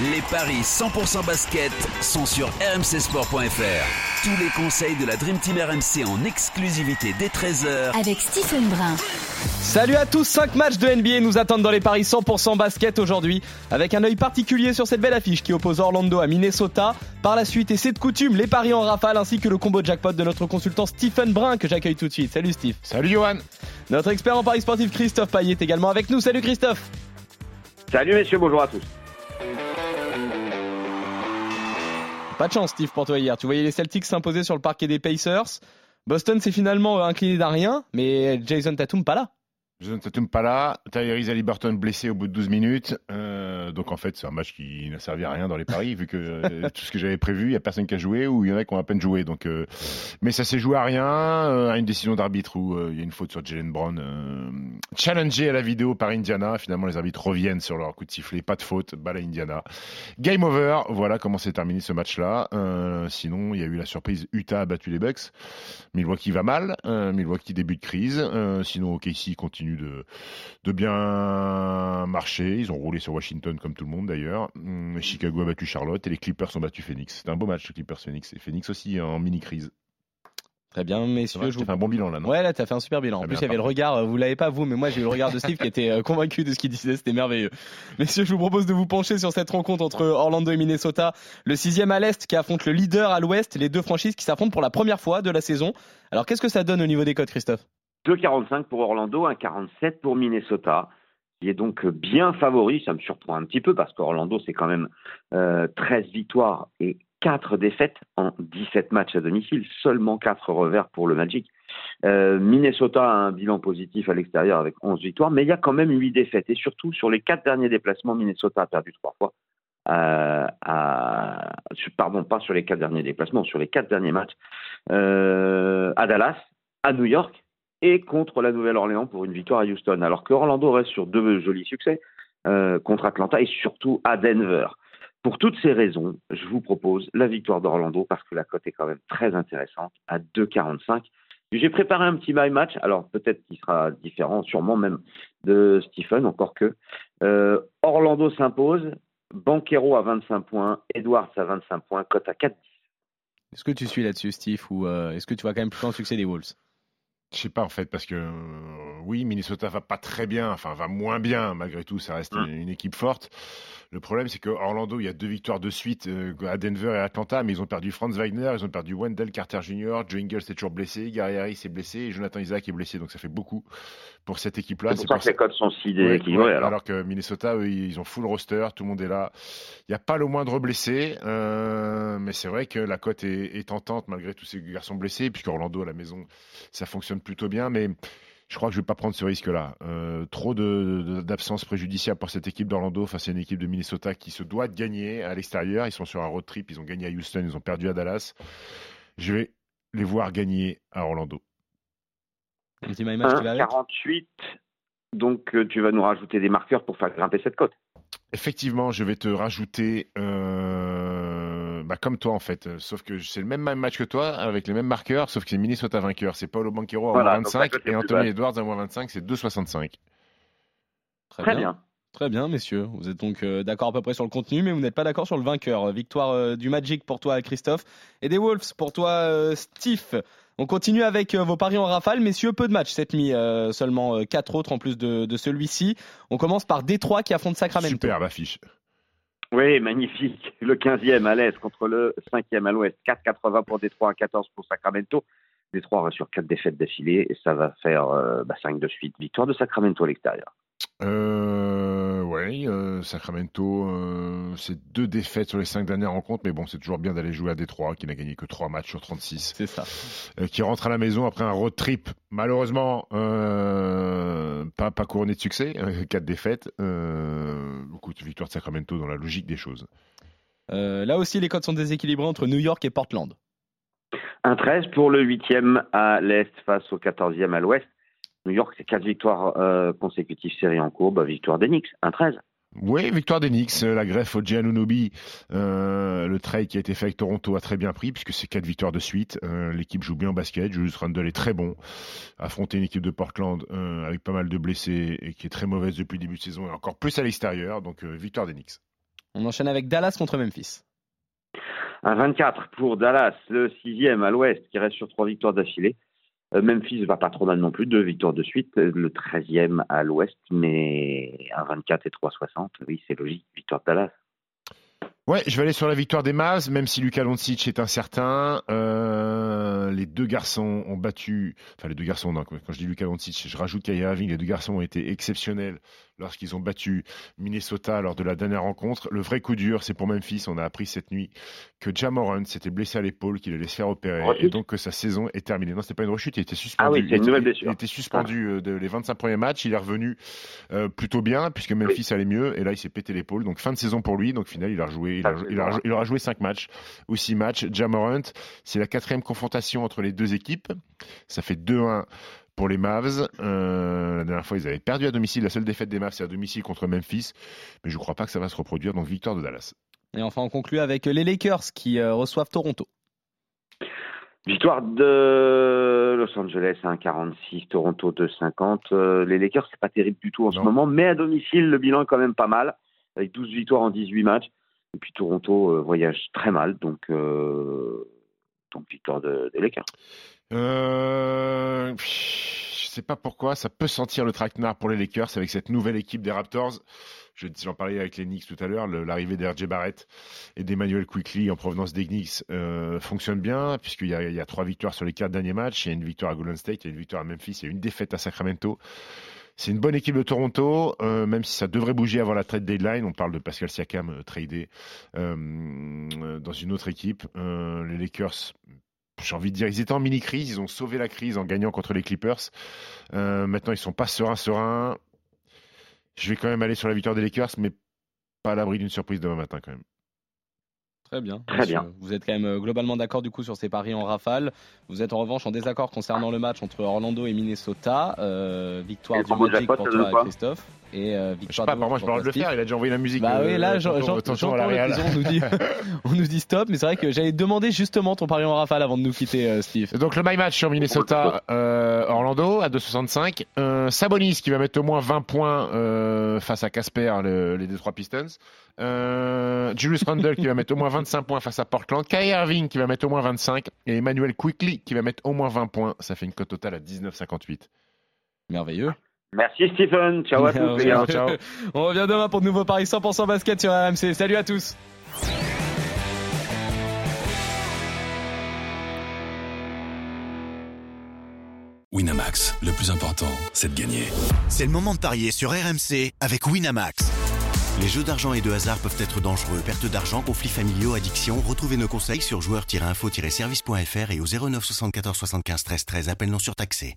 Les paris 100% basket sont sur rmcsport.fr. Tous les conseils de la Dream Team RMC en exclusivité dès 13h avec Stephen Brun. Salut à tous, 5 matchs de NBA nous attendent dans les paris 100% basket aujourd'hui avec un œil particulier sur cette belle affiche qui oppose Orlando à Minnesota. Par la suite, et c'est de coutume, les paris en rafale ainsi que le combo jackpot de notre consultant Stephen Brun que j'accueille tout de suite. Salut Steve. Salut Johan. Notre expert en paris sportif Christophe Payet est également avec nous. Salut Christophe. Salut messieurs, bonjour à tous. Pas de chance, Steve, pour toi hier. Tu voyais les Celtics s'imposer sur le parquet des Pacers. Boston s'est finalement incliné d'un rien, mais Jason Tatum pas là. Jason Tatum pas là, Tyrese Haliburton blessé au bout de 12 minutes. Euh, donc en fait, c'est un match qui n'a servi à rien dans les paris, vu que euh, tout ce que j'avais prévu, il n'y a personne qui a joué ou il y en a qui ont à peine joué. Donc, euh, mais ça s'est joué à rien, à une décision d'arbitre où il y a une faute sur Jalen Brown. challengé à la vidéo par Indiana. Finalement, les arbitres reviennent sur leur coup de sifflet. Pas de faute, balle à Indiana. Game over. Voilà comment s'est terminé ce match-là. sinon, il y a eu la surprise. Utah a battu les Bucks. Milwaukee va mal. Milwaukee début de crise. sinon, OKC continue de, de bien marcher. Ils ont roulé sur Washington comme tout le monde d'ailleurs. Hum, Chicago a battu Charlotte et les Clippers ont battu Phoenix. C'était un beau match, les Clippers Phoenix. Et Phoenix aussi en mini-crise. Très bien, messieurs. je vous... fait un bon bilan là, non? Ouais, là, t'as fait un super bilan. En plus, il y avait le regard, euh, vous l'avez pas vous, mais moi, j'ai eu le regard de Steve qui était euh, convaincu de ce qu'il disait. C'était merveilleux. Messieurs, je vous propose de vous pencher sur cette rencontre entre Orlando et Minnesota. Le sixième à l'Est qui affronte le leader à l'Ouest. Les deux franchises qui s'affrontent pour la première fois de la saison. Alors, qu'est-ce que ça donne au niveau des codes, Christophe? 2,45 pour Orlando, 1,47 pour Minnesota, qui est donc bien favori. Ça me surprend un petit peu parce qu'Orlando, c'est quand même 13 euh, victoires et 4 défaites en 17 matchs à domicile, seulement 4 revers pour le Magic. Euh, Minnesota a un bilan positif à l'extérieur avec 11 victoires, mais il y a quand même 8 défaites. Et surtout, sur les 4 derniers déplacements, Minnesota a perdu 3 fois. Euh, pardon, pas sur les 4 derniers déplacements, sur les 4 derniers matchs. à Dallas, à New York et contre la Nouvelle-Orléans pour une victoire à Houston. Alors que Orlando reste sur deux jolis succès euh, contre Atlanta et surtout à Denver. Pour toutes ces raisons, je vous propose la victoire d'Orlando parce que la cote est quand même très intéressante à 2,45. J'ai préparé un petit my match, alors peut-être qu'il sera différent, sûrement même de Stephen, encore que. Euh, Orlando s'impose, Banquero à 25 points, Edwards à 25 points, cote à 4,10. Est-ce que tu suis là-dessus, Steve, ou euh, est-ce que tu vois quand même plus en succès des Wolves? Je sais pas en fait parce que euh, oui Minnesota va pas très bien, enfin va moins bien malgré tout, ça reste mmh. une, équipe forte. Le problème c'est que Orlando il y a deux victoires de suite euh, à Denver et Atlanta, mais ils ont perdu Franz Wagner, ils ont perdu Wendell Carter Jr., Joe Ingles est toujours blessé, Gary Harris est blessé et Jonathan Isaac est blessé, donc ça fait beaucoup pour cette équipe-là. C'est pour, ça que les codes sont si alors. que Minnesota eux, ils ont full roster, tout le monde est là, il n'y a pas le moindre blessé, euh, mais c'est vrai que la cote est, est, tentante malgré tous ces garçons blessés, puisque Orlando à la maison ça fonctionne plutôt bien, mais je crois que je ne vais pas prendre ce risque-là. Euh, trop d'absence préjudiciable pour cette équipe d'Orlando face à une équipe de Minnesota qui se doit de gagner à l'extérieur. Ils sont sur un road trip, ils ont gagné à Houston, ils ont perdu à Dallas. Je vais les voir gagner à Orlando. Un petit 48, donc euh, tu vas nous rajouter des marqueurs pour faire grimper cette cote. Effectivement, je vais te rajouter euh, bah, comme toi en fait, euh, sauf que c'est le même match que toi avec les mêmes marqueurs, sauf que c'est Minnesota vainqueur. C'est Paulo Banquero à 25 et Anthony Edwards à 25, c'est 2,65. Très, Très bien. Très bien, messieurs. Vous êtes donc euh, d'accord à peu près sur le contenu, mais vous n'êtes pas d'accord sur le vainqueur. Victoire du Magic pour toi, Christophe, et des Wolves pour toi, Steve. On continue avec vos paris en rafale, messieurs, peu de matchs cette nuit, seulement quatre autres en plus de, de celui-ci. On commence par Détroit qui affronte Sacramento. Superbe affiche. Oui, magnifique. Le 15e à l'Est contre le 5e à l'Ouest. 4,80 pour Détroit, 14 pour Sacramento. Détroit sur 4 défaites d'affilée et ça va faire 5 euh, bah, de suite. Victoire de Sacramento à l'extérieur. Euh, oui, euh, Sacramento, euh, c'est deux défaites sur les cinq dernières rencontres, mais bon, c'est toujours bien d'aller jouer à Détroit, qui n'a gagné que trois matchs sur 36. C'est ça. qui rentre à la maison après un road trip, malheureusement, pas, pas couronné de succès, quatre défaites. beaucoup de victoires de Sacramento dans la logique des choses. là aussi, les codes sont déséquilibrés entre New York et Portland. Un 13 pour le 8e à l'Est face au 14e à l'Ouest. New York, c'est quatre victoires euh, consécutives séries en cours, bah, victoire d'Enix, 1-13. Oui, victoire des Knicks. La greffe au Giannunobi, euh, le trade qui a été fait avec Toronto a très bien pris puisque c'est quatre victoires de suite. Euh, l'équipe joue bien au basket. Julius Randle est très bon. Affronter une équipe de Portland euh, avec pas mal de blessés et qui est très mauvaise depuis le début de saison et encore plus à l'extérieur. Donc victoire des Knicks. On enchaîne avec Dallas contre Memphis. Un 24 pour Dallas, le sixième à l'ouest qui reste sur trois victoires d'affilée. Euh, Memphis va pas trop mal non plus, deux victoires de suite, le 13e à l'ouest, mais un 24 et 3,60, oui, c'est logique, victoire de Dallas. Ouais, je vais aller sur la victoire des Mavs, même si Luka Doncic est incertain. Euh, les deux garçons ont battu, enfin les deux garçons, non, quand je dis Luka Doncic, je rajoute Kyrie Irving, les deux garçons ont été exceptionnels lorsqu'ils ont battu Minnesota lors de la dernière rencontre. Le vrai coup dur, c'est pour Memphis. On a appris cette nuit que Jamoran s'était blessé à l'épaule, qu'il allait se faire opérer, et donc que sa saison est terminée. Non, c'était pas une rechute, il était suspendu. Ah oui, une nouvelle blessure. Il était suspendu euh, de les 25 premiers matchs. Il est revenu euh, plutôt bien puisque Memphis allait mieux, et là il s'est pété l'épaule. Donc fin de saison pour lui. Donc final, il a il, a, il, aura joué 5 matchs ou 6 matchs. Jamorant, c'est la quatrième confrontation entre les deux équipes. Ça fait 2-1 pour les Mavs. Euh, la dernière fois, ils avaient perdu à domicile. La seule défaite des Mavs, c'est à domicile contre Memphis. Mais je ne crois pas que ça va se reproduire. Donc, victoire de Dallas. Et enfin, on conclut avec les Lakers qui euh, reçoivent Toronto. Victoire de Los Angeles 1,46, Toronto 2,50. Euh, les Lakers, c'est pas terrible du tout en ce moment, mais à domicile, le bilan est quand même pas mal, avec 12 victoires en 18 matchs. Et puis Toronto voyage très mal, donc, donc victoire de, des Lakers. Euh, je sais pas pourquoi, ça peut sentir le traquenard pour les Lakers avec cette nouvelle équipe des Raptors. J'en parlais avec les Knicks tout à l'heure, l'arrivée d'RJ Barrett et d'Emmanuel Quickly en provenance des Knicks euh, fonctionne bien, puisqu'il y, y, a trois victoires sur les quatre derniers matchs. Il y a une victoire à Golden State, il y a une victoire à Memphis, il y a une défaite à Sacramento. C'est une bonne équipe de Toronto, euh, même si ça devrait bouger avant la trade deadline. On parle de Pascal Siakam euh, tradé euh, dans une autre équipe. Les Lakers j'ai envie de dire, ils étaient en mini-crise, ils ont sauvé la crise en gagnant contre les Clippers. Maintenant, ils sont pas sereins, sereins. Je vais quand même aller sur la victoire des Lakers, mais pas à l'abri d'une surprise demain matin quand même. Très bien. Très bien. Vous êtes quand même euh, globalement d'accord du coup sur ces paris en rafale. Vous êtes en revanche en désaccord concernant le match entre Orlando et Minnesota. Euh, victoire du Magic pour toi, Christophe. Et euh, victoire. Je sais pas, je parle de le faire. Il a déjà envoyé la musique. Bah oui, là, j'entends on nous dit, on nous dit stop. Mais c'est vrai que j'avais demandé justement ton pari en rafale avant de nous quitter, Steve. Donc le my match sur Minnesota, Orlando à 2,65. Sabonis qui va mettre au moins 20 points face à Casper, les Detroit Pistons. Julius Randle qui va mettre au moins 20 25 points face à Portland. Kyrie Irving qui va mettre au moins 25 et Emmanuel Quickly qui va mettre au moins 20 points. Ça fait une cote totale à 19,58. Merveilleux. Merci Stephen. Ciao à tous. Ciao. On revient demain pour de nouveaux paris 100% basket sur RMC. Salut à tous. Winamax, le plus important, c'est de gagner. C'est le moment de parier sur RMC avec Winamax. Les jeux d'argent et de hasard peuvent être dangereux. Perte d'argent, conflits familiaux, addiction. Retrouvez nos conseils sur joueurs-info-service.fr et au 09 74 75 13 13. Appel non surtaxé.